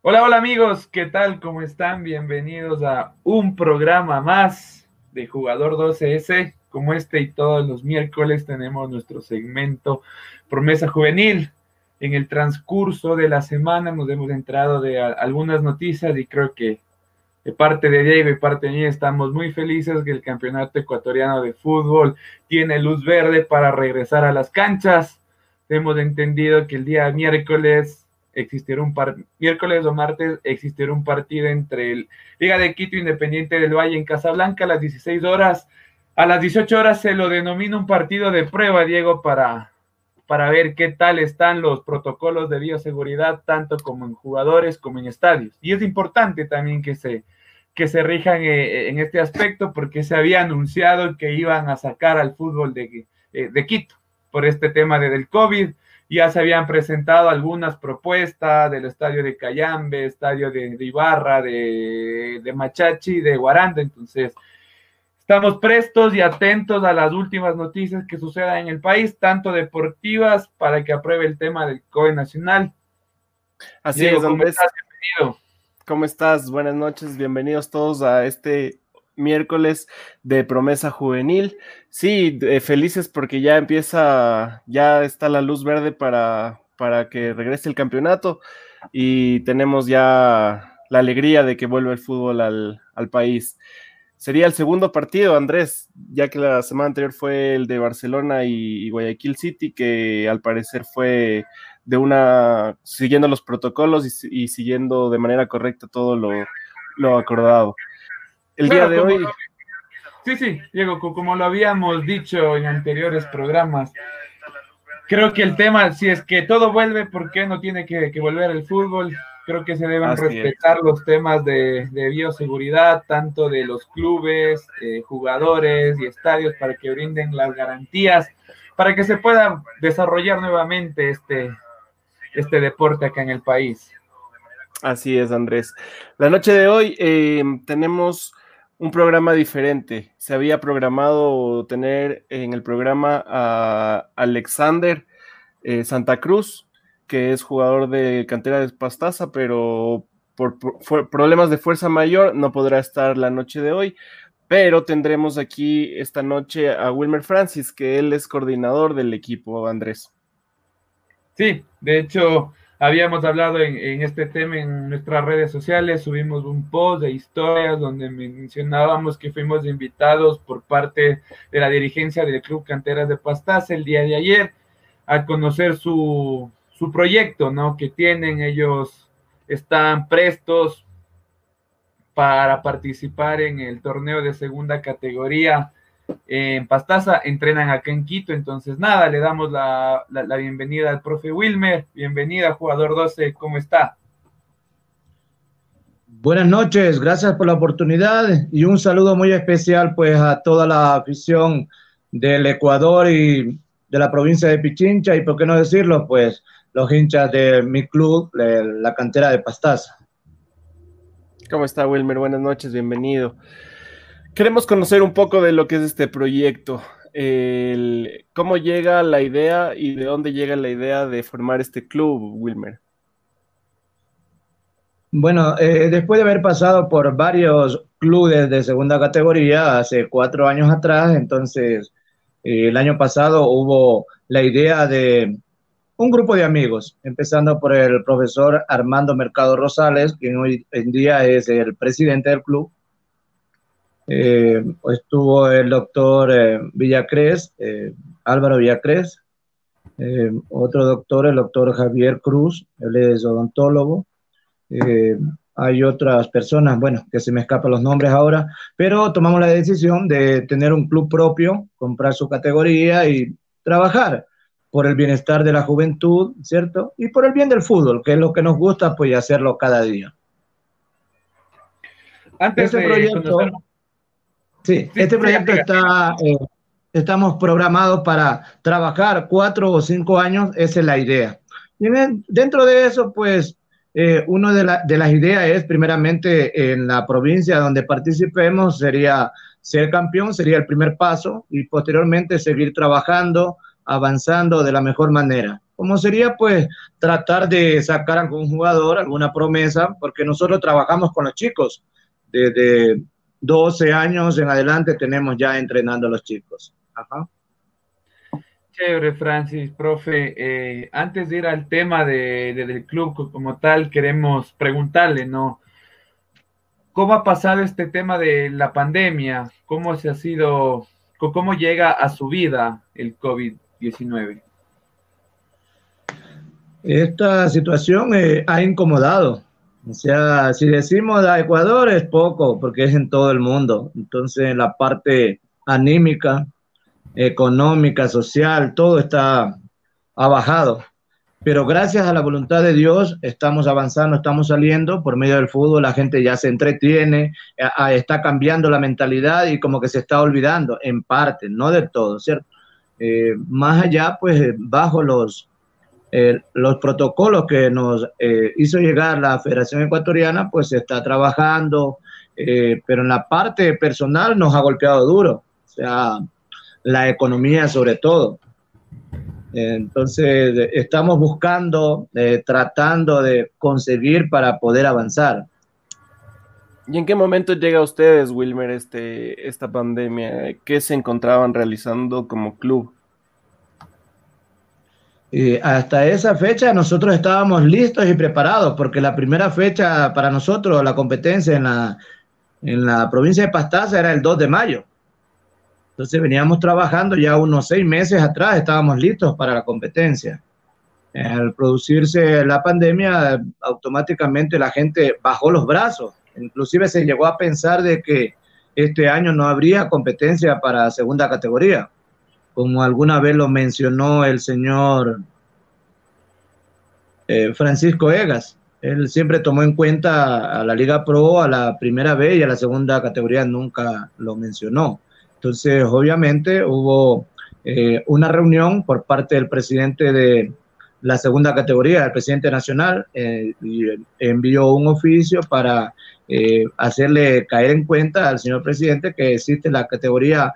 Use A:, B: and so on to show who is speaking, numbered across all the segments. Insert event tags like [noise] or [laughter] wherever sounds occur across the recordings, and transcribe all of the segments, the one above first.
A: Hola, hola amigos, ¿qué tal? ¿Cómo están? Bienvenidos a un programa más de Jugador 12S. Como este y todos los miércoles tenemos nuestro segmento Promesa Juvenil. En el transcurso de la semana nos hemos entrado de algunas noticias y creo que de parte de Diego y parte de mí estamos muy felices que el Campeonato Ecuatoriano de Fútbol tiene luz verde para regresar a las canchas. Hemos entendido que el día miércoles existiera un par miércoles o martes existiera un partido entre el Liga de Quito Independiente del Valle en Casablanca a las 16 horas. A las 18 horas se lo denomina un partido de prueba, Diego, para, para ver qué tal están los protocolos de bioseguridad, tanto como en jugadores como en estadios. Y es importante también que se, que se rijan eh, en este aspecto porque se había anunciado que iban a sacar al fútbol de, eh, de Quito por este tema de, del COVID ya se habían presentado algunas propuestas del estadio de Cayambe, estadio de, Ibarra, de, de, Machachi, de Guaranda. Entonces, estamos prestos y atentos a las últimas noticias que sucedan en el país, tanto deportivas, para que apruebe el tema del COE nacional.
B: Así es, Andrés. ¿cómo estás? Bienvenido. ¿Cómo estás? Buenas noches, bienvenidos todos a este miércoles de promesa juvenil. Sí, felices porque ya empieza, ya está la luz verde para, para que regrese el campeonato y tenemos ya la alegría de que vuelva el fútbol al, país. Sería el segundo partido, Andrés, ya que la semana anterior fue el de Barcelona y, Guayaquil City, que al parecer fue de una, siguiendo los protocolos y, siguiendo de manera correcta todo lo, lo acordado el día de hoy.
A: sí, sí, Diego, como lo habíamos dicho en anteriores programas, creo que el tema, si es que todo vuelve, ¿por qué no tiene que, volver el fútbol? Creo que se deben respetar los temas de, bioseguridad, tanto de los clubes, eh, jugadores y estadios, para que brinden las garantías, para que se pueda desarrollar nuevamente este, este deporte acá en el país.
B: Así es, Andrés. La noche de hoy eh, tenemos un programa diferente. Se había programado tener en el programa a Alexander eh, Santa Cruz, que es jugador de cantera de Pastaza, pero por, problemas de fuerza mayor no podrá estar la noche de hoy. Pero tendremos aquí esta noche a Wilmer Francis, que él es coordinador del equipo, Andrés.
A: Sí, de hecho, Habíamos hablado en, este tema en nuestras redes sociales, subimos un post de historias donde mencionábamos que fuimos invitados por parte de la dirigencia del Club Canteras de Pastaza el día de ayer a conocer su, su proyecto, ¿no? Que tienen, ellos están prestos para participar en el torneo de segunda categoría en Pastaza, entrenan acá en Quito, entonces nada, le damos la, bienvenida al profe Wilmer, bienvenida jugador 12, ¿cómo está?
C: Buenas noches, gracias por la oportunidad y un saludo muy especial pues a toda la afición del Ecuador y de la provincia de Pichincha y por qué no decirlo pues los hinchas de mi club, la cantera de Pastaza.
B: ¿Cómo está Wilmer? Buenas noches, bienvenido. Queremos conocer un poco de lo que es este proyecto, cómo llega la idea y de dónde llega la idea de formar este club, Wilmer.
C: Bueno, eh, después de haber pasado por varios clubes de segunda categoría hace cuatro años atrás, entonces eh, el año pasado hubo la idea de un grupo de amigos, empezando por el profesor Armando Mercado Rosales, quien hoy en día es el presidente del club, eh, estuvo el doctor eh, Villacrés, eh, Álvaro Villacrés, otro doctor, el doctor Javier Cruz, él es odontólogo. hay otras personas, bueno, que se me escapan los nombres ahora, pero tomamos la decisión de tener un club propio, comprar su categoría y trabajar por el bienestar de la juventud, ¿cierto? Y por el bien del fútbol, que es lo que nos gusta, pues hacerlo cada día.
A: Antes este de proyecto,
C: Sí, este proyecto está, eh, estamos programados para trabajar cuatro o cinco años, esa es la idea. Y dentro de eso, pues, eh, una de, de, las ideas es, primeramente, en la provincia donde participemos, sería ser campeón, sería el primer paso, y posteriormente seguir trabajando, avanzando de la mejor manera. como sería pues tratar de sacar a algún jugador, alguna promesa, porque nosotros trabajamos con los chicos. Desde 12 años en adelante tenemos ya entrenando a los chicos. Ajá.
A: Chévere, Francis, profe. Eh, antes de ir al tema de, del club como tal, queremos preguntarle, ¿no? ¿Cómo ha pasado este tema de la pandemia? ¿Cómo se ha sido, cómo llega a su vida el COVID-19?
C: Esta situación eh, ha incomodado. O sea, si decimos a Ecuador es poco, porque es en todo el mundo. Entonces, la parte anímica, económica, social, todo está ha bajado. Pero gracias a la voluntad de Dios estamos avanzando, estamos saliendo por medio del fútbol, la gente ya se entretiene, está cambiando la mentalidad y como que se está olvidando, en parte, no del todo, ¿cierto? Eh, más allá, pues bajo los, eh, los protocolos que nos eh, hizo llegar la Federación Ecuatoriana, pues se está trabajando, pero en la parte personal nos ha golpeado duro. O sea, la economía sobre todo. Entonces, estamos buscando, eh, tratando de conseguir para poder avanzar.
B: ¿Y en qué momento llega a ustedes, Wilmer, este, esta pandemia? ¿Qué se encontraban realizando como club?
C: Y hasta esa fecha nosotros estábamos listos y preparados, porque la primera fecha para nosotros, la competencia en la, en la provincia de Pastaza era el 2 de mayo. Entonces veníamos trabajando ya unos seis meses atrás, estábamos listos para la competencia. Al producirse la pandemia, automáticamente la gente bajó los brazos. Inclusive se llegó a pensar de que este año no habría competencia para segunda categoría, como alguna vez lo mencionó el señor eh, Francisco Egas. Él siempre tomó en cuenta a la Liga Pro, a la primera vez y a la segunda categoría nunca lo mencionó. Entonces, obviamente, hubo eh, una reunión por parte del presidente de la segunda categoría, el presidente nacional, eh, y envió un oficio para hacerle caer en cuenta al señor presidente que existe la categoría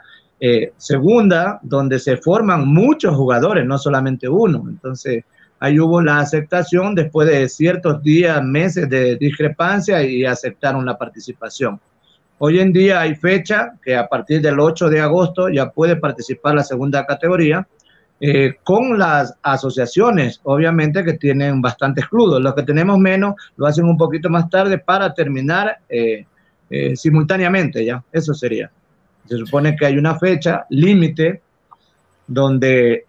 C: segunda, donde se forman muchos jugadores, no solamente uno. Entonces, ahí hubo la aceptación después de ciertos días, meses de discrepancia y aceptaron la participación. Hoy en día hay fecha que a partir del 8 de agosto ya puede participar la segunda categoría eh, con las asociaciones, obviamente que tienen bastantes clubes. Los que tenemos menos lo hacen un poquito más tarde para terminar eh, eh, simultáneamente, ya. Eso sería. Se supone que hay una fecha límite donde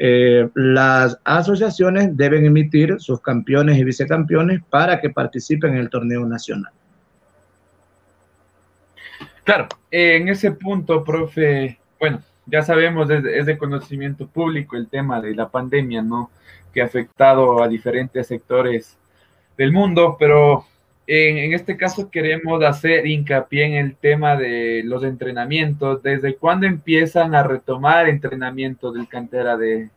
C: las asociaciones deben emitir sus campeones y vicecampeones para que participen en el torneo nacional.
A: Claro, en ese punto, profe, bueno, ya sabemos, es, de conocimiento público el tema de la pandemia, ¿no? Que ha afectado a diferentes sectores del mundo, pero en, este caso queremos hacer hincapié en el tema de los entrenamientos. ¿Desde cuándo empiezan a retomar entrenamientos del cantera de,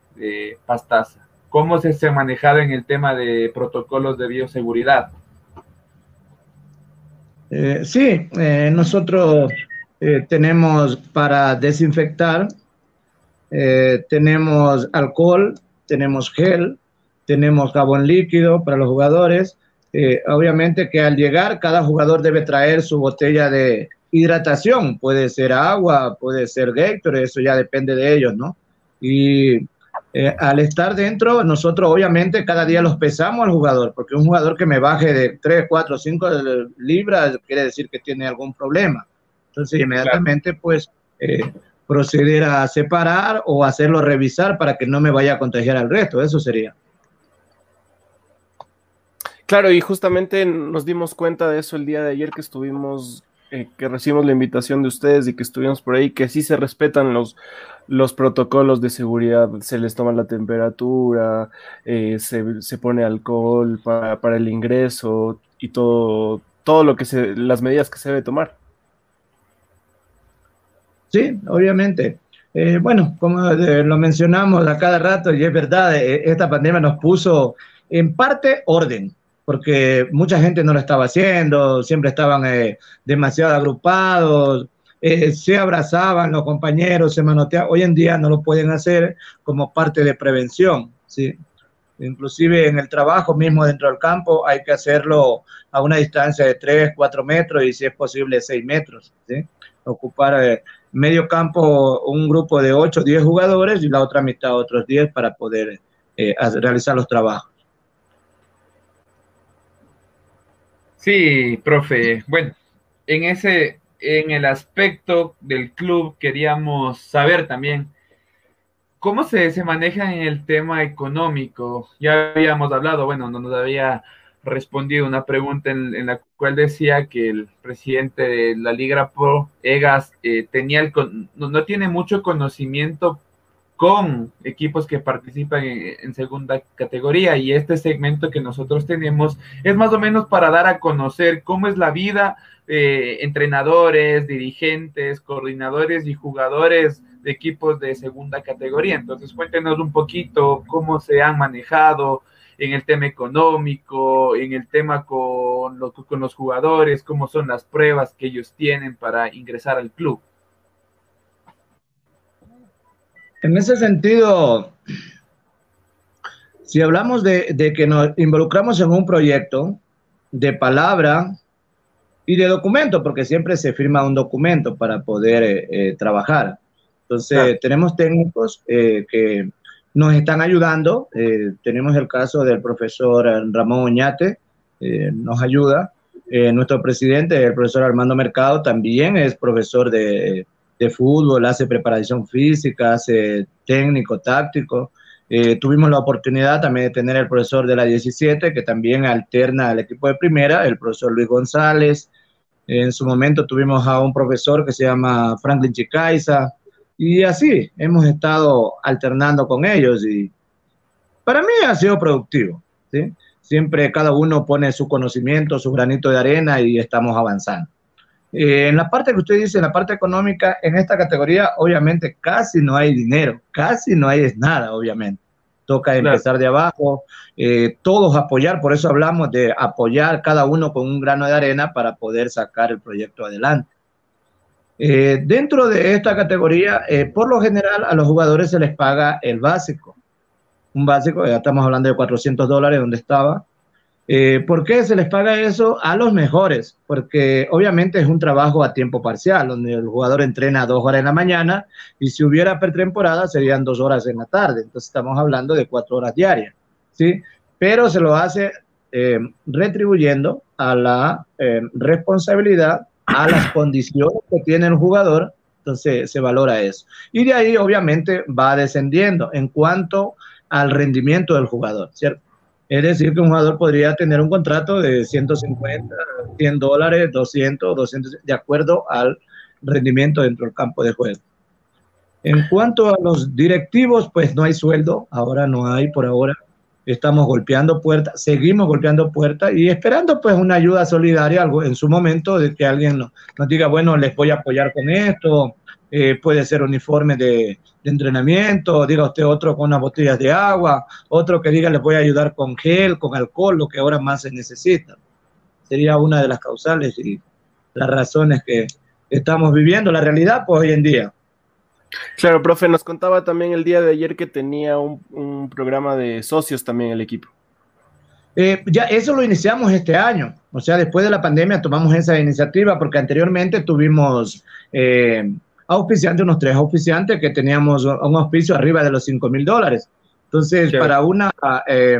A: Pastaza? ¿Cómo se, ha manejado en el tema de protocolos de bioseguridad?
C: Eh, sí, eh, nosotros eh, tenemos para desinfectar, tenemos alcohol, tenemos gel, tenemos jabón líquido para los jugadores. Obviamente que al llegar cada jugador debe traer su botella de hidratación, puede ser agua, puede ser Gatorade, eso ya depende de ellos, ¿no? Y eh, al estar dentro, nosotros obviamente cada día los pesamos al jugador, porque un jugador que me baje de 3, 4, 5 libras quiere decir que tiene algún problema. Entonces, inmediatamente, pues, eh, proceder a separar o hacerlo revisar para que no me vaya a contagiar al resto, eso sería.
B: Claro, y justamente nos dimos cuenta de eso el día de ayer que estuvimos eh, que recibimos la invitación de ustedes y que estuvimos por ahí, que sí se respetan los, los protocolos de seguridad, se les toma la temperatura, eh, se, pone alcohol para, el ingreso y todo, todo lo que se, las medidas que se debe tomar.
C: Sí, obviamente. Eh, bueno, como lo mencionamos a cada rato, y es verdad, esta pandemia nos puso en parte orden, porque mucha gente no lo estaba haciendo, siempre estaban eh, demasiado agrupados, eh, se abrazaban los compañeros, se manoteaban. Hoy en día no lo pueden hacer como parte de prevención, ¿sí? Inclusive en el trabajo mismo dentro del campo hay que hacerlo a una distancia de 3, 4 metros y si es posible 6 metros. Ocupar eh, medio campo un grupo de 8, 10 jugadores y la otra mitad otros 10 para poder eh, realizar los trabajos.
A: Sí, profe. Bueno, en ese, en el aspecto del club queríamos saber también cómo se, se maneja en el tema económico. Ya habíamos hablado, bueno, no nos había respondido una pregunta en, la cual decía que el presidente de la Liga Pro, Egas, eh, tenía el, no, no, tiene mucho conocimiento con equipos que participan en, segunda categoría y este segmento que nosotros tenemos es más o menos para dar a conocer cómo es la vida eh, entrenadores, dirigentes, coordinadores y jugadores de equipos de segunda categoría. Entonces cuéntenos un poquito cómo se han manejado en el tema económico, en el tema con, con los jugadores, cómo son las pruebas que ellos tienen para ingresar al club.
C: En ese sentido, si hablamos de, que nos involucramos en un proyecto de palabra y de documento, porque siempre se firma un documento para poder eh, eh, trabajar. Entonces, tenemos técnicos eh, que nos están ayudando. tenemos el caso del profesor Ramón Oñate, nos ayuda. nuestro presidente, el profesor Armando Mercado, también es profesor de de fútbol, hace preparación física, hace técnico, táctico. Eh, tuvimos la oportunidad también de tener el profesor de la 17, que también alterna al equipo de primera, el profesor Luis González. En su momento tuvimos a un profesor que se llama Franklin Chicaiza. Y así hemos estado alternando con ellos y para mí ha sido productivo. Siempre cada uno pone su conocimiento, su granito de arena y estamos avanzando. Eh, en la parte que usted dice, en la parte económica, en esta categoría, obviamente casi no hay dinero, casi no hay nada, obviamente. Toca empezar de abajo, eh, todos apoyar, por eso hablamos de apoyar cada uno con un grano de arena para poder sacar el proyecto adelante. Eh, dentro de esta categoría, por lo general a los jugadores se les paga el básico. Un básico, ya estamos hablando de 400 dólares donde estaba, eh, ¿Por qué se les paga eso a los mejores? Porque obviamente es un trabajo a tiempo parcial, donde el jugador entrena dos horas en la mañana y si hubiera pretemporada serían dos horas en la tarde. Entonces estamos hablando de cuatro horas diarias, ¿sí? Pero se lo hace eh, retribuyendo a la eh, responsabilidad, a las condiciones que tiene el jugador, entonces se valora eso. Y de ahí obviamente va descendiendo en cuanto al rendimiento del jugador, ¿cierto? Es decir, que un jugador podría tener un contrato de 150, 100 dólares, 200, 200, de acuerdo al rendimiento dentro del campo de juego. En cuanto a los directivos, pues no hay sueldo, ahora no hay por ahora. Estamos golpeando puertas, seguimos golpeando puertas y esperando pues una ayuda solidaria algo en su momento de que alguien nos, nos diga, bueno, les voy a apoyar con esto, eh, puede ser uniforme de, entrenamiento, diga usted otro con unas botellas de agua, otro que diga les voy a ayudar con gel, con alcohol, lo que ahora más se necesita. Sería una de las causales y las razones que estamos viviendo, la realidad pues hoy en día.
B: Claro, profe, nos contaba también el día de ayer que tenía un, programa de socios también el equipo.
C: Eh, ya eso lo iniciamos este año, o sea, después de la pandemia tomamos esa iniciativa porque anteriormente tuvimos eh, auspiciantes, unos tres auspiciantes que teníamos un auspicio arriba de los 5 mil dólares. Entonces, para una eh,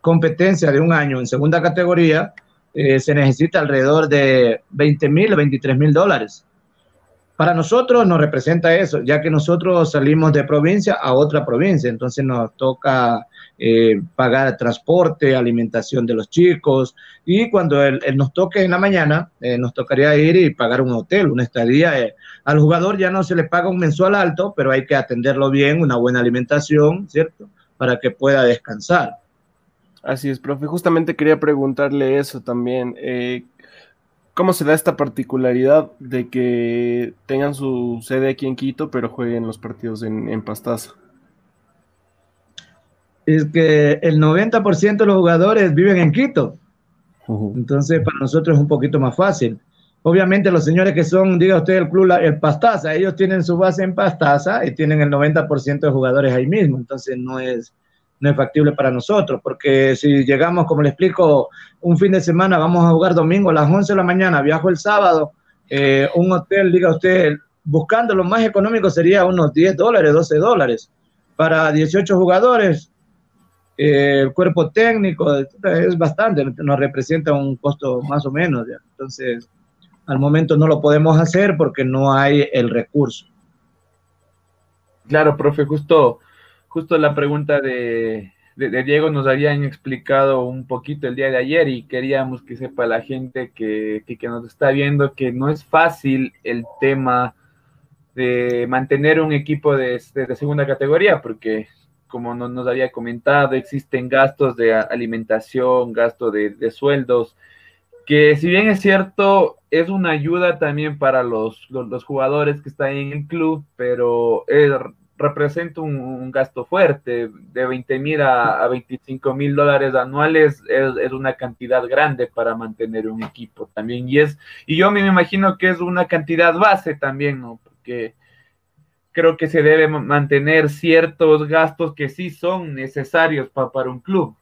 C: competencia de un año en segunda categoría, eh, se necesita alrededor de 20 mil o 23 mil dólares. Para nosotros nos representa eso, ya que nosotros salimos de provincia a otra provincia, entonces nos toca eh, pagar transporte, alimentación de los chicos, y cuando él, nos toque en la mañana, eh, nos tocaría ir y pagar un hotel, una estadía. Eh, al jugador ya no se le paga un mensual alto, pero hay que atenderlo bien, una buena alimentación, ¿cierto? Para que pueda descansar.
B: Así es, profe. Justamente quería preguntarle eso también. ¿Cómo se da esta particularidad de que tengan su sede aquí en Quito, pero jueguen los partidos en, Pastaza?
C: Es que el 90% de los jugadores viven en Quito. Entonces, para nosotros es un poquito más fácil. Obviamente, los señores que son, diga usted, el club, el Pastaza, ellos tienen su base en Pastaza y tienen el 90% de jugadores ahí mismo. Entonces, no es, no es factible para nosotros, porque si llegamos, como le explico, un fin de semana, vamos a jugar domingo a las 11 de la mañana, viajo el sábado, eh, un hotel, diga usted, buscando lo más económico sería unos 10 dólares, 12 dólares. Para 18 jugadores, eh, el cuerpo técnico es bastante, nos representa un costo más o menos. Entonces, al momento no lo podemos hacer porque no hay el recurso.
A: Claro, profe, justo, justo la pregunta de, Diego nos habían explicado un poquito el día de ayer y queríamos que sepa la gente que, que, nos está viendo que no es fácil el tema de mantener un equipo de, de segunda categoría, porque como nos, había comentado, existen gastos de alimentación, gastos de, sueldos, que si bien es cierto, es una ayuda también para los, los, jugadores que están en el club, pero representa un, gasto fuerte, de 20 mil a, 25 mil dólares anuales es, es, una cantidad grande para mantener un equipo también, y es, y yo me imagino que es una cantidad base también, ¿no? Porque creo que se debe mantener ciertos gastos que sí son necesarios para un club.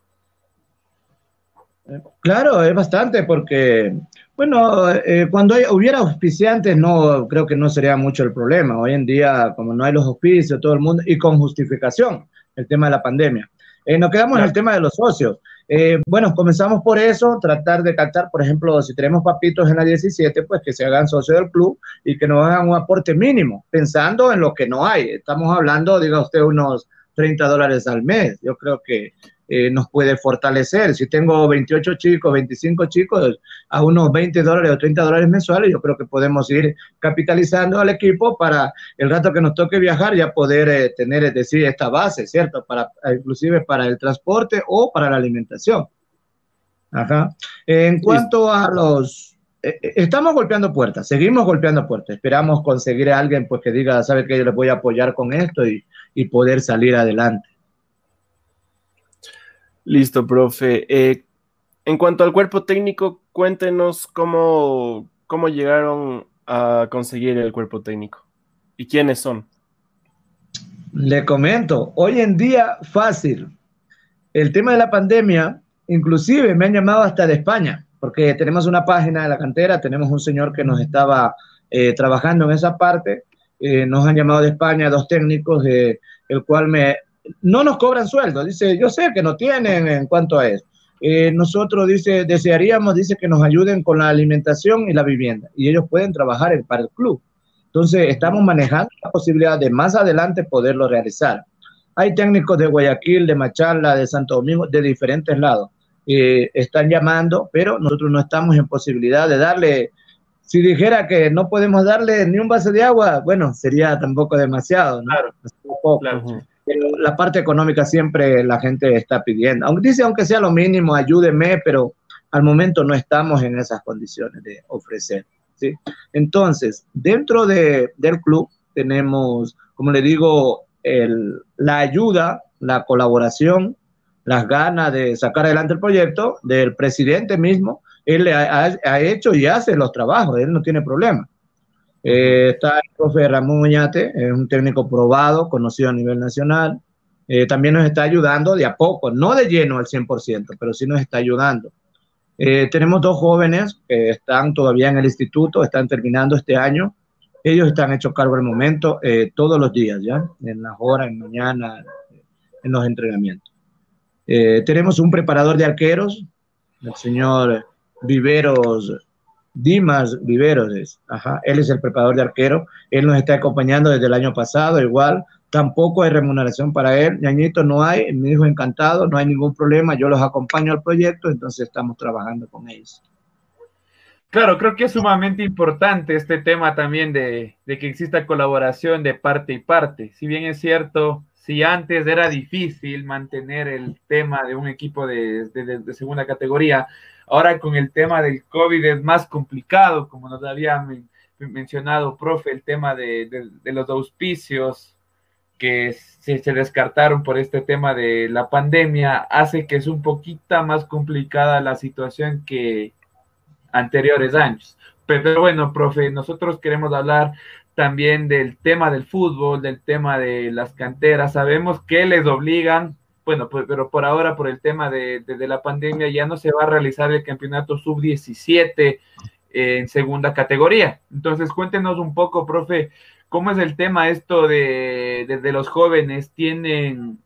C: Claro, es bastante porque, bueno, eh, cuando hubiera auspiciantes, no creo que no sería mucho el problema. Hoy en día, como no hay los auspicios, todo el mundo, y con justificación, el tema de la pandemia. Eh, nos quedamos en el tema de los socios. Eh, bueno, comenzamos por eso, tratar de captar, por ejemplo, si tenemos papitos en la 17, pues que se hagan socios del club y que nos hagan un aporte mínimo, pensando en lo que no hay. Estamos hablando, diga usted, unos 30 dólares al mes. Yo creo que eh, nos puede fortalecer. Si tengo 28 chicos, 25 chicos, a unos 20 dólares o 30 dólares mensuales, yo creo que podemos ir capitalizando al equipo para el rato que nos toque viajar ya poder eh, tener, es decir, esta base, ¿cierto? Para, inclusive para el transporte o para la alimentación. Ajá. En cuanto a los... Eh, estamos golpeando puertas, seguimos golpeando puertas. Esperamos conseguir a alguien pues, que diga, sabe que yo les voy a apoyar con esto y, y poder salir adelante.
B: Listo, profe. Eh, en cuanto al cuerpo técnico, cuéntenos cómo, cómo llegaron a conseguir el cuerpo técnico y quiénes son.
C: Le comento, hoy en día fácil. El tema de la pandemia, inclusive me han llamado hasta de España, porque tenemos una página de la cantera, tenemos un señor que nos estaba eh, trabajando en esa parte, eh, nos han llamado de España dos técnicos, de, el cual me no nos cobran sueldo. Dice, yo sé que no tienen en cuanto a eso. Eh, nosotros, dice, desearíamos, dice, que nos ayuden con la alimentación y la vivienda. Y ellos pueden trabajar para el club. Entonces, estamos manejando la posibilidad de más adelante poderlo realizar. Hay técnicos de Guayaquil, de Machala, de Santo Domingo, de diferentes lados. Eh, están llamando, pero nosotros no estamos en posibilidad de darle. Si dijera que no podemos darle ni un vaso de agua, bueno, sería tampoco demasiado, ¿no? Claro, la parte económica siempre la gente está pidiendo. Aunque dice, aunque sea lo mínimo, ayúdeme, pero al momento no estamos en esas condiciones de ofrecer. ¿sí? Entonces, dentro de, del club tenemos, como le digo, el, la ayuda, la colaboración, las ganas de sacar adelante el proyecto del presidente mismo. Él ha, ha hecho y hace los trabajos, él no tiene problema. Eh, está el profe Ramón Muñate, es un técnico probado, conocido a nivel nacional. Eh, también nos está ayudando de a poco, no de lleno al 100%, pero sí nos está ayudando. Eh, tenemos dos jóvenes que están todavía en el instituto, están terminando este año. Ellos están hechos cargo al momento todos los días, ¿ya? En las horas, en mañana, en los entrenamientos. tenemos un preparador de arqueros, el señor Viveros Dimas Viveros, ajá, él es el preparador de arquero, él nos está acompañando desde el año pasado, igual, tampoco hay remuneración para él, ñañito no hay, mi hijo encantado, no hay ningún problema, yo los acompaño al proyecto, entonces estamos trabajando con ellos.
A: Claro, creo que es sumamente importante este tema también de, que exista colaboración de parte y parte. Si bien es cierto, si antes era difícil mantener el tema de un equipo de segunda categoría, Ahora con el tema del COVID es más complicado, como nos había mencionado, profe, el tema de, los auspicios que se, se, descartaron por este tema de la pandemia, hace que es un poquito más complicada la situación que anteriores años. Pero bueno, profe, nosotros queremos hablar también del tema del fútbol, del tema de las canteras. Sabemos que les obligan bueno, pues, pero por ahora, por el tema de, la pandemia, ya no se va a realizar el campeonato sub-17 en segunda categoría. Entonces, cuéntenos un poco, profe, ¿cómo es el tema esto de, de los jóvenes? ¿Tienen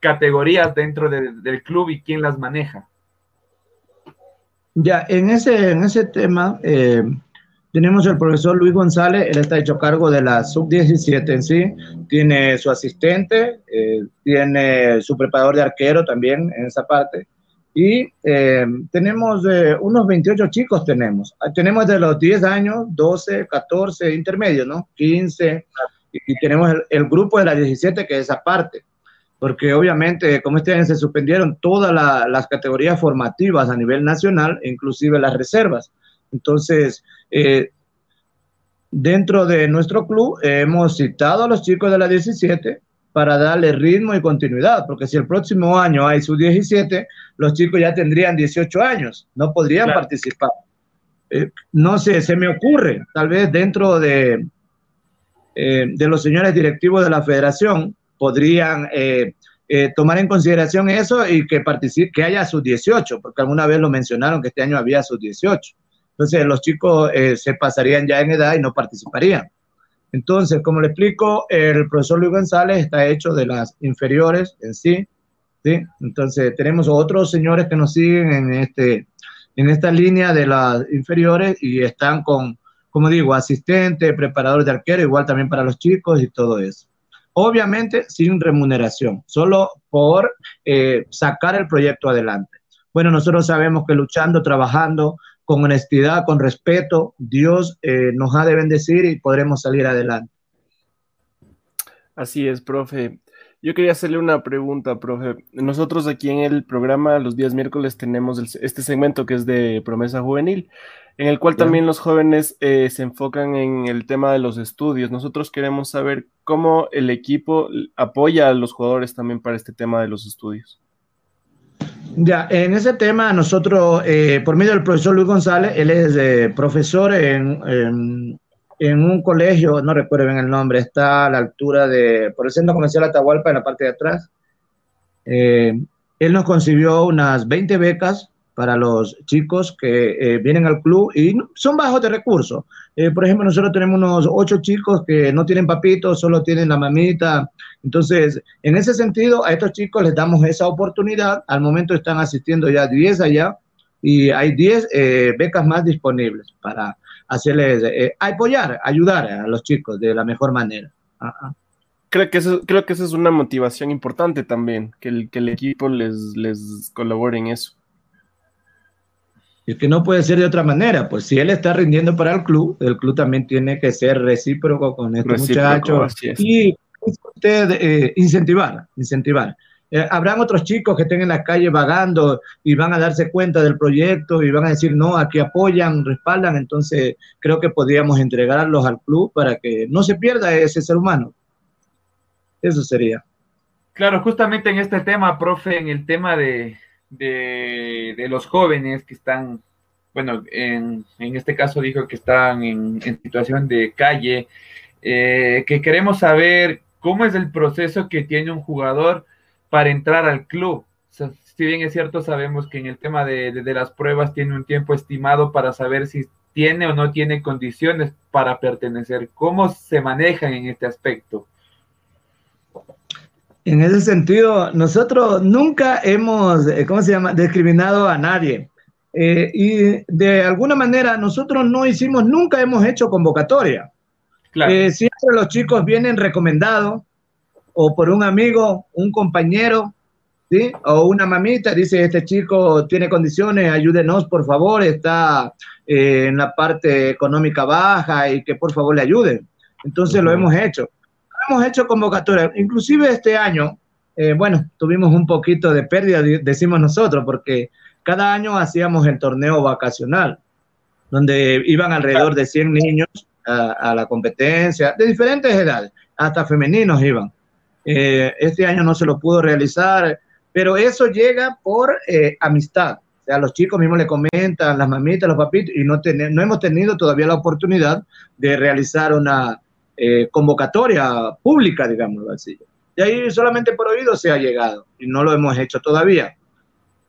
A: categorías dentro del club y quién las maneja?
C: Ya, en ese, en ese tema, eh, tenemos el profesor Luis González, él está hecho cargo de la sub-17 en sí, tiene su asistente, eh, tiene su preparador de arquero también en esa parte, y eh, tenemos unos 28 chicos tenemos, tenemos de los 10 años, 12, 14, intermedios, ¿no? 15, y, tenemos el, el, grupo de la 17 que es aparte porque obviamente como este año se suspendieron todas las categorías formativas a nivel nacional, inclusive las reservas. Entonces, eh, dentro de nuestro club hemos citado a los chicos de la 17 para darle ritmo y continuidad, porque si el próximo año hay su 17, los chicos ya tendrían 18 años, no podrían participar. Eh, no sé, se me ocurre, tal vez dentro de, eh, de los señores directivos de la federación, podrían eh, eh, tomar en consideración eso y que, participe, que haya sus 18, porque alguna vez lo mencionaron que este año había sus 18. Entonces los chicos eh, se pasarían ya en edad y no participarían. Entonces, como le explico, el profesor Luis González está hecho de las inferiores en sí, ¿sí? Entonces tenemos otros señores que nos siguen en, este, en esta línea de las inferiores y están con, como digo, asistente, preparador de arquero, igual también para los chicos y todo eso obviamente sin remuneración, solo por eh, sacar el proyecto adelante. Bueno, nosotros sabemos que luchando, trabajando con honestidad, con respeto, Dios eh, nos ha de bendecir y podremos salir adelante.
B: Así es, profe. Yo quería hacerle una pregunta, profe. Nosotros aquí en el programa los días miércoles tenemos este segmento que es de promesa juvenil en el cual también los jóvenes eh, se enfocan en el tema de los estudios. Nosotros queremos saber cómo el equipo apoya a los jugadores también para este tema de los estudios.
C: Ya, en ese tema nosotros, eh, por medio del profesor Luis González, él es eh, profesor en, en, un colegio, no recuerdo bien el nombre, está a la altura de, por el Centro Comercial Atahualpa, en la parte de atrás. él nos concibió unas 20 becas para los chicos que eh, vienen al club y son bajos de recursos. Eh, por ejemplo, nosotros tenemos unos ocho chicos que no tienen papitos, solo tienen la mamita. Entonces, en ese sentido, a estos chicos les damos esa oportunidad. Al momento están asistiendo ya 10 allá y hay 10 eh, becas más disponibles para hacerles, apoyar, ayudar a los chicos de la mejor manera.
B: Creo que, eso, creo que esa es una motivación importante también, que el, que el equipo les, les colabore en eso.
C: Es que no puede ser de otra manera, pues si él está rindiendo para el club, el club también tiene que ser recíproco con este muchacho y usted eh, incentivar, incentivar. Eh, habrán otros chicos que estén en la calle vagando y van a darse cuenta del proyecto y van a decir, no, aquí apoyan, respaldan, entonces creo que podríamos entregarlos al club para que no se pierda ese ser humano. Eso sería.
A: Claro, justamente en este tema, profe, en el tema de, de, los jóvenes que están, bueno, en, este caso dijo que están en, situación de calle, eh, que queremos saber cómo es el proceso que tiene un jugador para entrar al club. si bien es cierto, sabemos que en el tema de, de, las pruebas tiene un tiempo estimado para saber si tiene o no tiene condiciones para pertenecer. ¿Cómo se manejan en este aspecto?
C: En ese sentido, nosotros nunca hemos, eh, ¿cómo se llama?, discriminado a nadie. Eh, y de alguna manera nosotros no hicimos, nunca hemos hecho convocatoria. Eh, siempre los chicos vienen recomendados o por un amigo, un compañero, ¿sí? O una mamita, dice, este chico tiene condiciones, ayúdenos, por favor, está en la parte económica baja y que por favor le ayuden. Entonces lo hemos hecho hemos hecho convocatorias, inclusive este año, eh, bueno, tuvimos un poquito de pérdida, decimos nosotros, porque cada año hacíamos el torneo vacacional, donde iban alrededor de 100 niños a, la competencia, de diferentes edades, hasta femeninos iban. Eh, este año no se lo pudo realizar, pero eso llega por eh, amistad. O sea, los chicos mismos le comentan, las mamitas, los papitos, y no, no hemos tenido todavía la oportunidad de realizar una, eh, convocatoria pública, digámoslo así. De ahí solamente por oído se ha llegado y no lo hemos hecho todavía.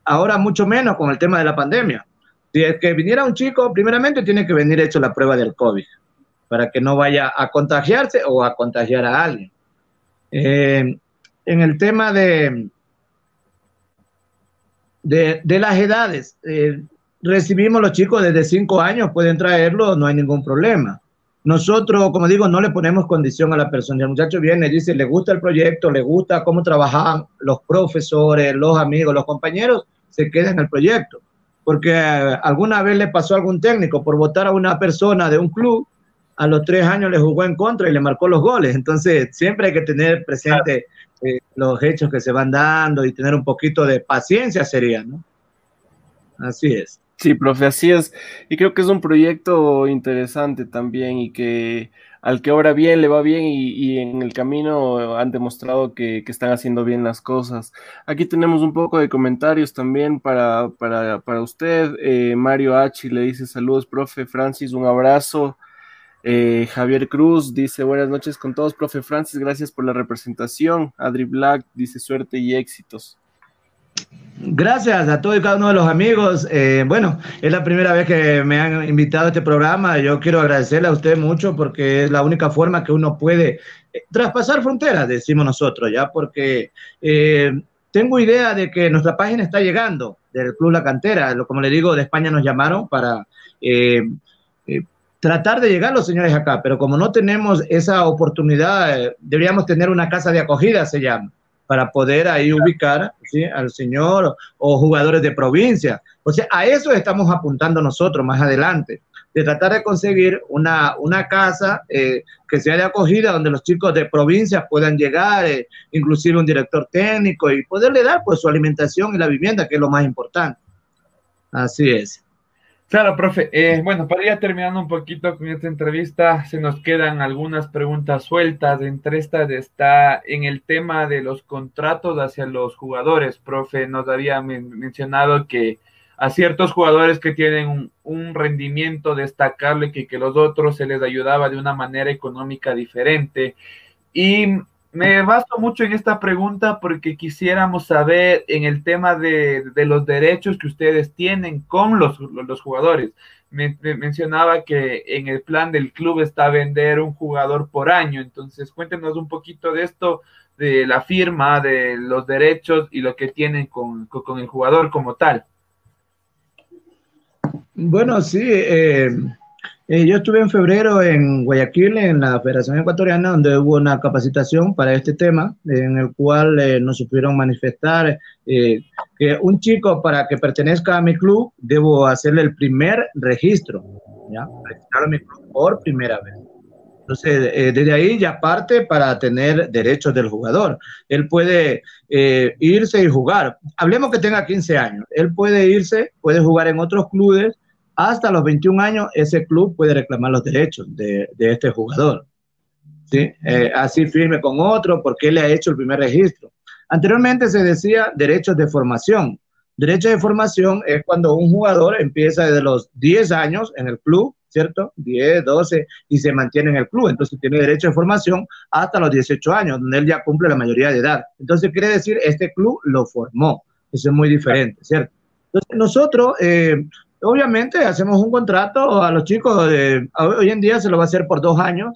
C: Ahora mucho menos con el tema de la pandemia. Si es que viniera un chico, primeramente tiene que venir hecho la prueba del COVID para que no vaya a contagiarse o a contagiar a alguien. Eh, en el tema de, de, las edades, eh, recibimos los chicos desde cinco años, pueden traerlo, no hay ningún problema. Nosotros, como digo, no le ponemos condición a la persona. El muchacho viene y dice, le gusta el proyecto, le gusta cómo trabajan los profesores, los amigos, los compañeros, se queda en el proyecto. Porque eh, alguna vez le pasó a algún técnico por votar a una persona de un club, a los tres años le jugó en contra y le marcó los goles. Entonces, siempre hay que tener presente eh, los hechos que se van dando y tener un poquito de paciencia sería, ¿no? Así es.
B: Sí, profe, así es. Y creo que es un proyecto interesante también y que al que ahora bien le va bien y, en el camino han demostrado que, están haciendo bien las cosas. Aquí tenemos un poco de comentarios también para, para, para usted. Eh, Mario H. le dice saludos, profe Francis, un abrazo. Eh, Javier Cruz dice buenas noches con todos, profe Francis, gracias por la representación. Adri Black dice suerte y éxitos.
C: Gracias a todos y cada uno de los amigos. Eh, bueno, es la primera vez que me han invitado a este programa. Yo quiero agradecerle a usted mucho porque es la única forma que uno puede eh, traspasar fronteras, decimos nosotros, ya, porque eh, tengo idea de que nuestra página está llegando del Club La Cantera. Como le digo, de España nos llamaron para tratar de llegar los señores acá, pero como no tenemos esa oportunidad, deberíamos tener una casa de acogida, se llama para poder ahí ubicar al señor o, jugadores de provincia. O sea, a eso estamos apuntando nosotros más adelante, de tratar de conseguir una, una casa eh, que sea de acogida donde los chicos de provincia puedan llegar, eh, inclusive un director técnico y poderle dar pues su alimentación y la vivienda, que es lo más importante. Así es.
A: Claro, profe. Eh, bueno, para ir terminando un poquito con esta entrevista, se nos quedan algunas preguntas sueltas. Entre estas está en el tema de los contratos hacia los jugadores. Profe, nos había mencionado que a ciertos jugadores que tienen un, rendimiento destacable que, que los otros se les ayudaba de una manera económica diferente. Y me baso mucho en esta pregunta porque quisiéramos saber en el tema de, los derechos que ustedes tienen con los, los jugadores. Me, mencionaba que en el plan del club está vender un jugador por año, entonces cuéntenos un poquito de esto, de la firma, de los derechos y lo que tienen con, con el jugador como tal.
C: Bueno, sí, eh, eh, yo estuve en febrero en Guayaquil, en la Federación Ecuatoriana, donde hubo una capacitación para este tema, en el cual eh, nos supieron manifestar eh, que un chico para que pertenezca a mi club, debo hacerle el primer registro, ¿ya? a mi club por primera vez. Entonces, desde ahí ya parte para tener derechos del jugador. Él puede irse y jugar. Hablemos que tenga 15 años. Él puede irse, puede jugar en otros clubes hasta los 21 años ese club puede reclamar los derechos de, este jugador. ¿sí? Eh, así firme con otro porque él le ha hecho el primer registro. Anteriormente se decía derechos de formación. Derechos de formación es cuando un jugador empieza desde los 10 años en el club, ¿cierto? 10, 12 y se mantiene en el club. Entonces tiene derecho de formación hasta los 18 años, donde él ya cumple la mayoría de edad. Entonces quiere decir, este club lo formó. Eso es muy diferente, ¿cierto? Entonces nosotros eh, Obviamente hacemos un contrato a los chicos, de, hoy en día se lo va a hacer por dos años,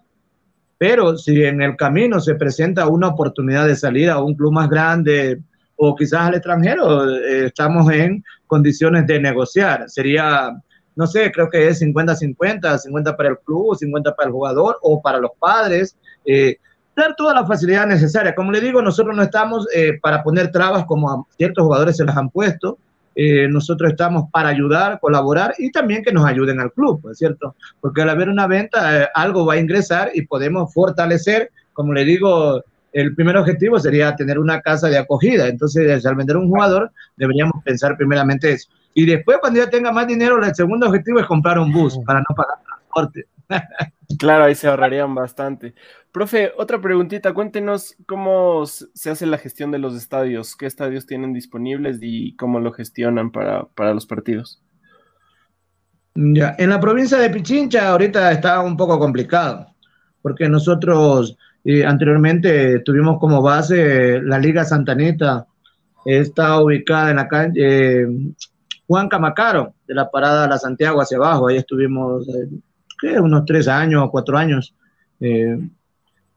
C: pero si en el camino se presenta una oportunidad de salir a un club más grande o quizás al extranjero, eh, estamos en condiciones de negociar. Sería, no sé, creo que es 50-50, 50 para el club, 50 para el jugador o para los padres. Eh, dar toda la facilidad necesaria. Como le digo, nosotros no estamos eh, para poner trabas como ciertos jugadores se las han puesto. Eh, nosotros estamos para ayudar, colaborar y también que nos ayuden al club, ¿es cierto? Porque al haber una venta, eh, algo va a ingresar y podemos fortalecer, como le digo, el primer objetivo sería tener una casa de acogida. Entonces, al vender un jugador, deberíamos pensar primeramente eso. Y después, cuando ya tenga más dinero, el segundo objetivo es comprar un bus para no pagar transporte.
B: Claro, ahí se ahorrarían bastante. Profe, otra preguntita, cuéntenos cómo se hace la gestión de los estadios, qué estadios tienen disponibles y cómo lo gestionan para, los partidos.
C: Ya, en la provincia de Pichincha ahorita está un poco complicado, porque nosotros Y anteriormente tuvimos como base la Liga Santanita, está ubicada en la calle eh, Juan Camacaro, de la parada La Santiago hacia abajo. Ahí estuvimos eh, unos tres años o cuatro años. Eh,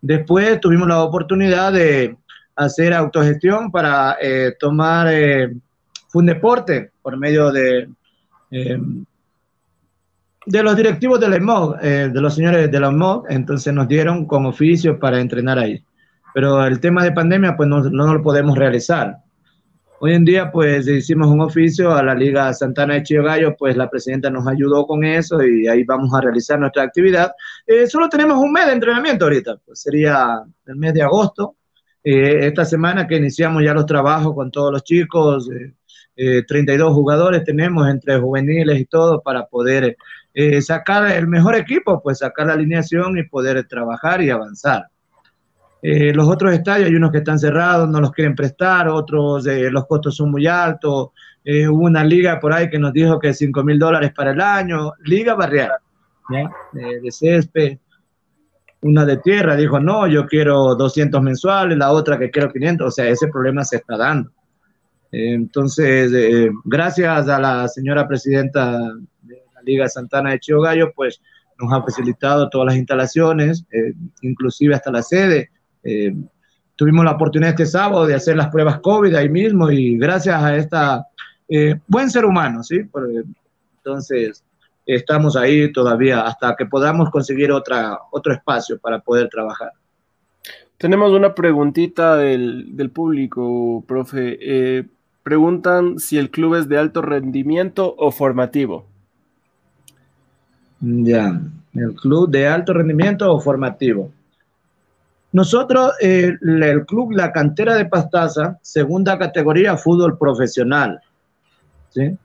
C: después tuvimos la oportunidad de hacer autogestión para tomar un deporte por medio de, de los directivos de la EMOG, de los señores de la EMOG, entonces nos dieron como oficio para entrenar ahí. Pero el tema de pandemia, pues no, no lo podemos realizar. Hoy en día, pues hicimos un oficio a la Liga Santana de Chío Gallo, pues la presidenta nos ayudó con eso y ahí vamos a realizar nuestra actividad. Eh, solo tenemos un mes de entrenamiento ahorita, pues sería el mes de agosto. Eh, esta semana que iniciamos ya los trabajos con todos los chicos, 32 eh, jugadores tenemos entre juveniles y todo para poder sacar el mejor equipo, pues sacar la alineación y poder trabajar y avanzar. Eh, los otros estadios hay unos que están cerrados, no los quieren prestar, otros eh, los costos son muy altos. Eh, hubo una liga por ahí que nos dijo que 5 mil dólares para el año, liga barrial, de césped. Una de tierra dijo, no, yo quiero 200 mensuales, la otra que quiero 500, o sea, ese problema se está dando. entonces, gracias a la señora presidenta de la Liga Santana de Chio pues nos ha facilitado todas las instalaciones, inclusive hasta la sede eh, tuvimos la oportunidad este sábado de hacer las pruebas COVID ahí mismo y gracias a esta eh, buen ser humano, ¿sí? entonces, estamos ahí todavía hasta que podamos conseguir otra, otro espacio para poder trabajar.
B: Tenemos una preguntita del, del público, profe. Eh, preguntan si el club es de alto rendimiento o formativo.
C: Ya, el club de alto rendimiento o formativo. Nosotros, eh, el club La Cantera de Pastaza, segunda categoría, fútbol profesional. ¿sí?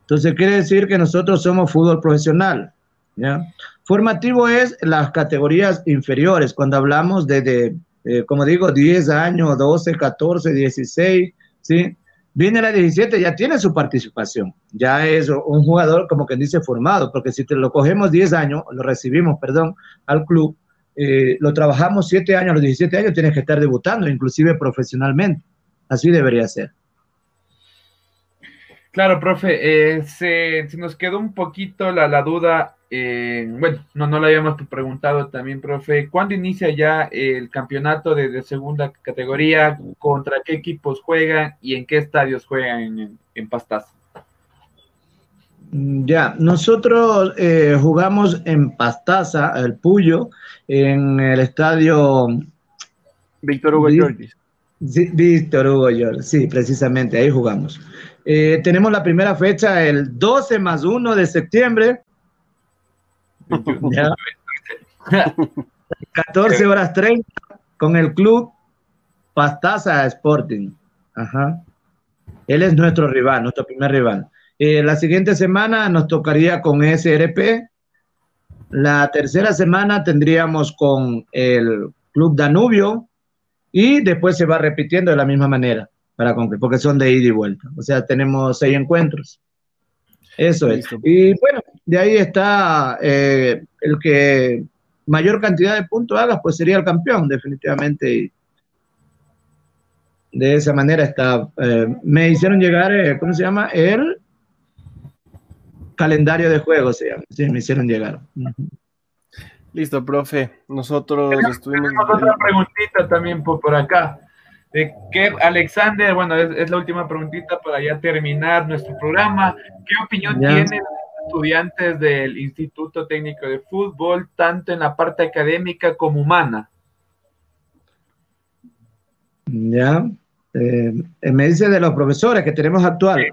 C: Entonces quiere decir que nosotros somos fútbol profesional. ¿ya? Formativo es las categorías inferiores, cuando hablamos de, eh, como digo, 10 años, 12, 14, 16, ¿sí? Viene la 17, ya tiene su participación, ya es un jugador como quien dice formado, porque si te lo cogemos 10 años, lo recibimos, perdón, al club, eh, lo trabajamos siete años, a los 17 años tienes que estar debutando, inclusive profesionalmente. Así debería ser.
A: Claro, profe, eh, se, nos quedó un poquito la, la duda, eh, bueno, no, no la habíamos preguntado también, profe, ¿cuándo inicia ya el campeonato de, segunda categoría? ¿Contra qué equipos juegan y en qué estadios juegan en, en Pastaza?
C: Ya, nosotros eh, jugamos en Pastaza, el Puyo, en el estadio
B: Víctor Hugo Giorgis.
C: Víctor Hugo Giorgis, sí, precisamente, ahí jugamos. Eh, tenemos la primera fecha el 12 más 1 de septiembre. 14 horas 30 con el club Pastaza Sporting. Ajá. Él es nuestro rival, nuestro primer rival. Eh, la siguiente semana nos tocaría con SRP. La tercera semana tendríamos con el Club Danubio y después se va repitiendo de la misma manera, para porque son de ida y vuelta. O sea, tenemos seis encuentros. Eso es. Y bueno, de ahí está eh, el que mayor cantidad de puntos haga, pues sería el campeón, definitivamente. de esa manera está. Eh, me hicieron llegar, ¿cómo se llama? El calendario de juegos, se llama. Sí, me hicieron llegar.
B: Listo, profe. Nosotros estuvimos.
A: otra preguntita también por, acá. De que Alexander, bueno, es, la última preguntita para ya terminar nuestro programa. ¿Qué opinión tienen los estudiantes del Instituto Técnico de Fútbol, tanto en la parte académica como humana?
C: Ya. Eh, me dice de los profesores que tenemos actuales.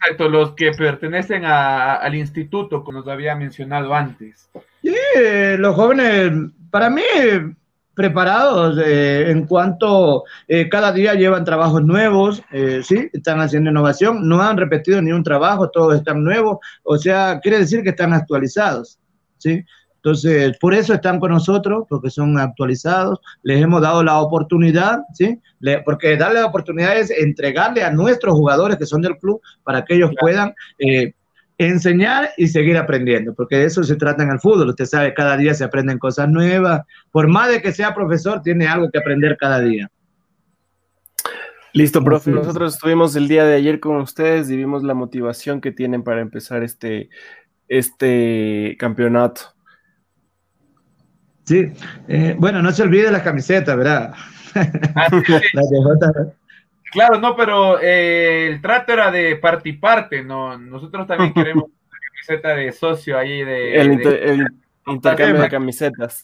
A: Exacto, los que pertenecen al instituto, como nos había mencionado antes.
C: Sí, los jóvenes, para mí, preparados eh, en cuanto eh, cada día llevan trabajos nuevos, eh, sí, están haciendo innovación, no han repetido ni un trabajo, todos están nuevos, o sea, quiere decir que están actualizados, sí. Entonces, por eso están con nosotros, porque son actualizados, les hemos dado la oportunidad, ¿sí? porque darle la oportunidad es entregarle a nuestros jugadores que son del club para que ellos puedan eh, enseñar y seguir aprendiendo, porque de eso se trata en el fútbol. Usted sabe, cada día se aprenden cosas nuevas. Por más de que sea profesor, tiene algo que aprender cada día.
B: Listo, profe. Nosotros estuvimos el día de ayer con ustedes y vimos la motivación que tienen para empezar este, este campeonato.
C: Sí, eh, bueno, no se olvide las camisetas, ¿verdad?
A: Ah, [laughs] claro, no, pero eh, el trato era de parte y parte, ¿no? Nosotros también queremos [laughs] una camiseta de socio ahí de...
B: El, intercambio de camisetas.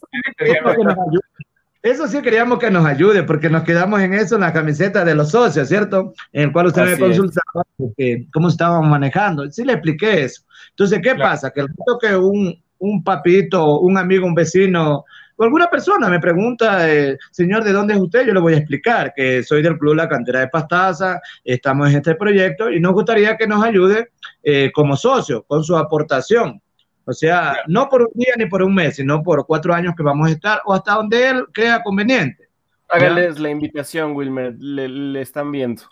C: Eso sí queríamos que nos ayude, porque nos quedamos en eso, en la camiseta de los socios, ¿cierto? En el cual usted me consultaba cómo estábamos manejando. Sí le expliqué eso. Entonces, ¿qué pasa? Que el momento que un, un papito, un amigo, un vecino o alguna persona me pregunta, eh, señor, ¿de dónde es usted? Yo le voy a explicar que soy del Club La Cantera de Pastaza, estamos en este proyecto y nos gustaría que nos ayude eh, como socio con su aportación. O sea, no por un día ni por un mes, sino por cuatro años que vamos a estar o hasta donde él crea conveniente.
B: Háganles la invitación, Wilmer, le están viendo.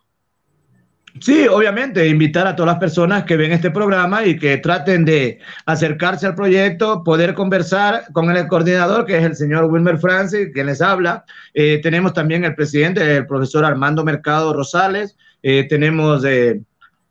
C: Sí, obviamente, invitar a todas las personas que ven este programa y que traten de acercarse al proyecto, poder conversar con el coordinador, que es el señor Wilmer Francis, quien les habla. Eh, tenemos también el presidente, el profesor Armando Mercado Rosales. Eh, tenemos eh,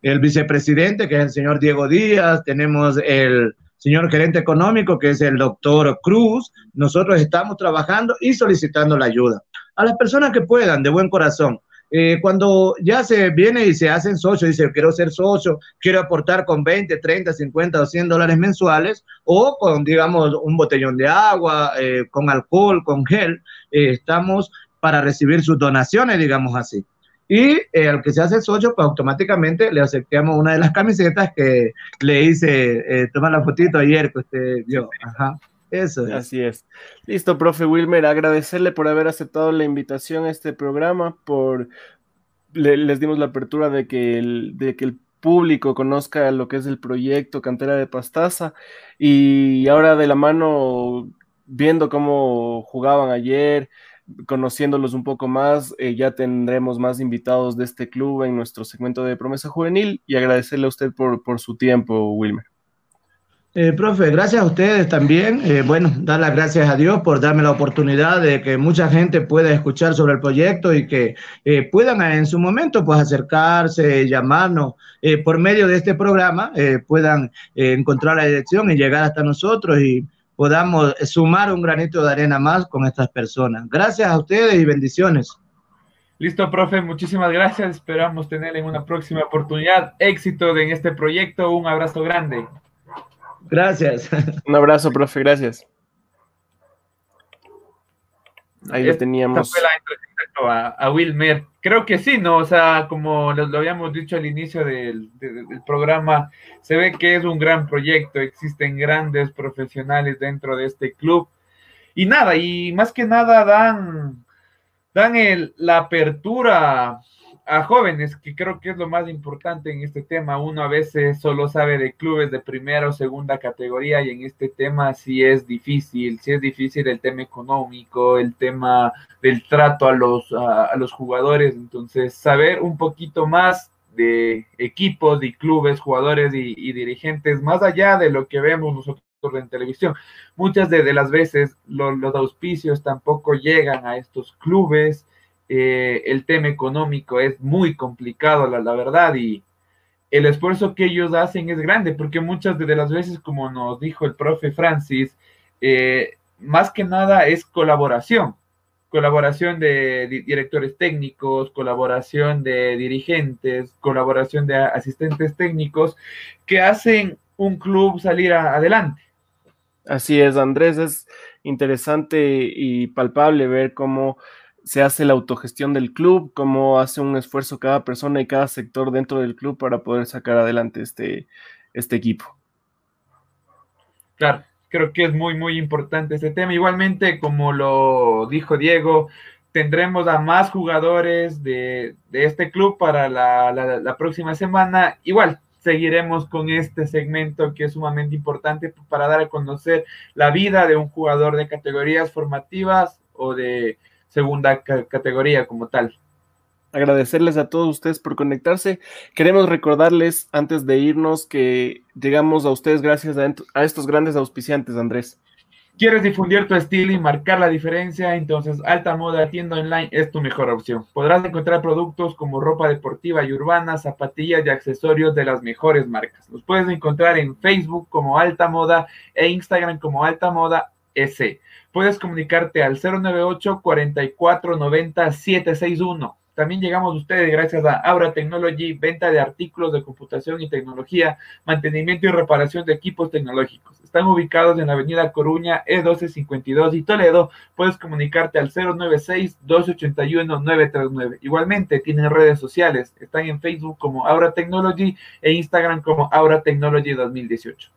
C: el vicepresidente, que es el señor Diego Díaz. Tenemos el señor gerente económico, que es el doctor Cruz. Nosotros estamos trabajando y solicitando la ayuda. A las personas que puedan, de buen corazón eh, cuando ya se viene y se hacen socios, dice, quiero ser socio, quiero aportar con 20, 30, 50 o 100 dólares mensuales, o con, digamos, un botellón de agua, eh, con alcohol, con gel, eh, estamos para recibir sus donaciones, digamos así. Y al que se hace socio, pues automáticamente le aceptamos una de las camisetas que le hice, toma la fotito ayer que usted vio. Ajá. Eso es.
B: Así es. Listo, profe Wilmer, agradecerle por haber aceptado la invitación a este programa, por les dimos la apertura de que el, de que el público conozca lo que es el proyecto Cantera de Pastaza y ahora de la mano viendo cómo jugaban ayer, conociéndolos un poco más, eh, ya tendremos más invitados de este club en nuestro segmento de promesa juvenil y agradecerle a usted por, por su tiempo, Wilmer.
C: Eh, profe, gracias a ustedes también. Eh, bueno, dar las gracias a Dios por darme la oportunidad de que mucha gente pueda escuchar sobre el proyecto y que eh, puedan en su momento pues acercarse, llamarnos por medio de este programa, puedan encontrar la dirección y llegar hasta nosotros y podamos sumar un granito de arena más con estas personas. Gracias a ustedes y bendiciones.
A: Listo, profe, muchísimas gracias. Esperamos tener en una próxima oportunidad éxito en este proyecto. Un abrazo grande.
C: Gracias. [laughs]
B: Un abrazo, profe, gracias. Ahí lo teníamos.
A: Fue la a, Wilmer. Creo que sí, ¿no? O sea, como lo, habíamos dicho al inicio del, programa, se ve que es un gran proyecto, existen grandes profesionales dentro de este club. Y nada, y más que nada dan, dan el, la apertura a jóvenes, que creo que es lo más importante en este tema. Uno a veces solo sabe de clubes de primera o segunda categoría y en este tema sí es difícil, sí es difícil el tema económico, el tema del trato a los, a, los jugadores. Entonces, saber un poquito más de equipos y clubes, jugadores y, dirigentes, más allá de lo que vemos nosotros en televisión. Muchas de, las veces los auspicios tampoco llegan a estos clubes eh, el tema económico es muy complicado, la, verdad, y el esfuerzo que ellos hacen es grande, porque muchas de las veces, como nos dijo el profe Francis, eh, más que nada es colaboración, colaboración de directores técnicos, colaboración de dirigentes, colaboración de asistentes técnicos que hacen un club salir adelante.
B: Así es, Andrés, es interesante y palpable ver cómo se hace la autogestión del club, cómo hace un esfuerzo cada persona y cada sector dentro del club para poder sacar adelante este, este equipo.
A: Claro, creo que es muy, muy importante este tema. Igualmente, como lo dijo Diego, tendremos a más jugadores de, este club para la, la próxima semana. Igual, seguiremos con este segmento que es sumamente importante para dar a conocer la vida de un jugador de categorías formativas o de segunda categoría como tal.
B: agradecerles a todos ustedes por conectarse. Queremos recordarles antes de irnos que llegamos a ustedes gracias a, estos grandes auspiciantes, Andrés.
A: ¿Quieres difundir tu estilo y marcar la diferencia? Entonces Alta Moda Tienda Online es tu mejor opción. Podrás encontrar productos como ropa deportiva y urbana, zapatillas y accesorios de las mejores marcas. Los puedes encontrar en Facebook como Alta Moda e Instagram como Alta Moda S. Puedes comunicarte al 098 44 90 761 también llegamos a ustedes gracias a Aura Technology, venta de artículos de computación y tecnología, mantenimiento y reparación de equipos tecnológicos. Están ubicados en la avenida Coruña, E1252 y Toledo. Puedes comunicarte al 096-281-939. Igualmente tienen redes sociales. Están en Facebook como Aura Technology e Instagram como Aura Technology 2018.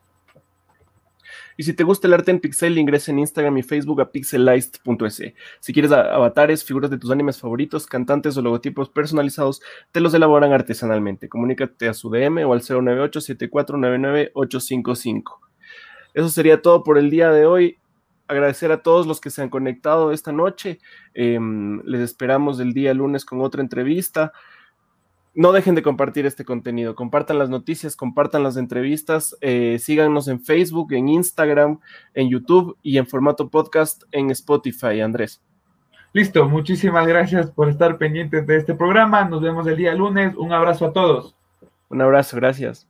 B: Y si te gusta el arte en pixel, ingresa en Instagram y Facebook a pixelized.es. Si quieres avatares, figuras de tus animes favoritos, cantantes o logotipos personalizados, te los elaboran artesanalmente. Comunícate a su DM o al 098 7499 855. Eso sería todo por el día de hoy. Agradecer a todos los que se han conectado esta noche. Em, les esperamos el día lunes con otra entrevista no dejen de compartir este contenido, compartan las noticias, compartan las entrevistas, eh, síganos en Facebook, en Instagram, en YouTube y en formato podcast en Spotify, Andrés.
A: Listo, muchísimas gracias por estar pendientes de este programa. Nos vemos el día lunes. Un abrazo a todos.
B: Un abrazo, gracias.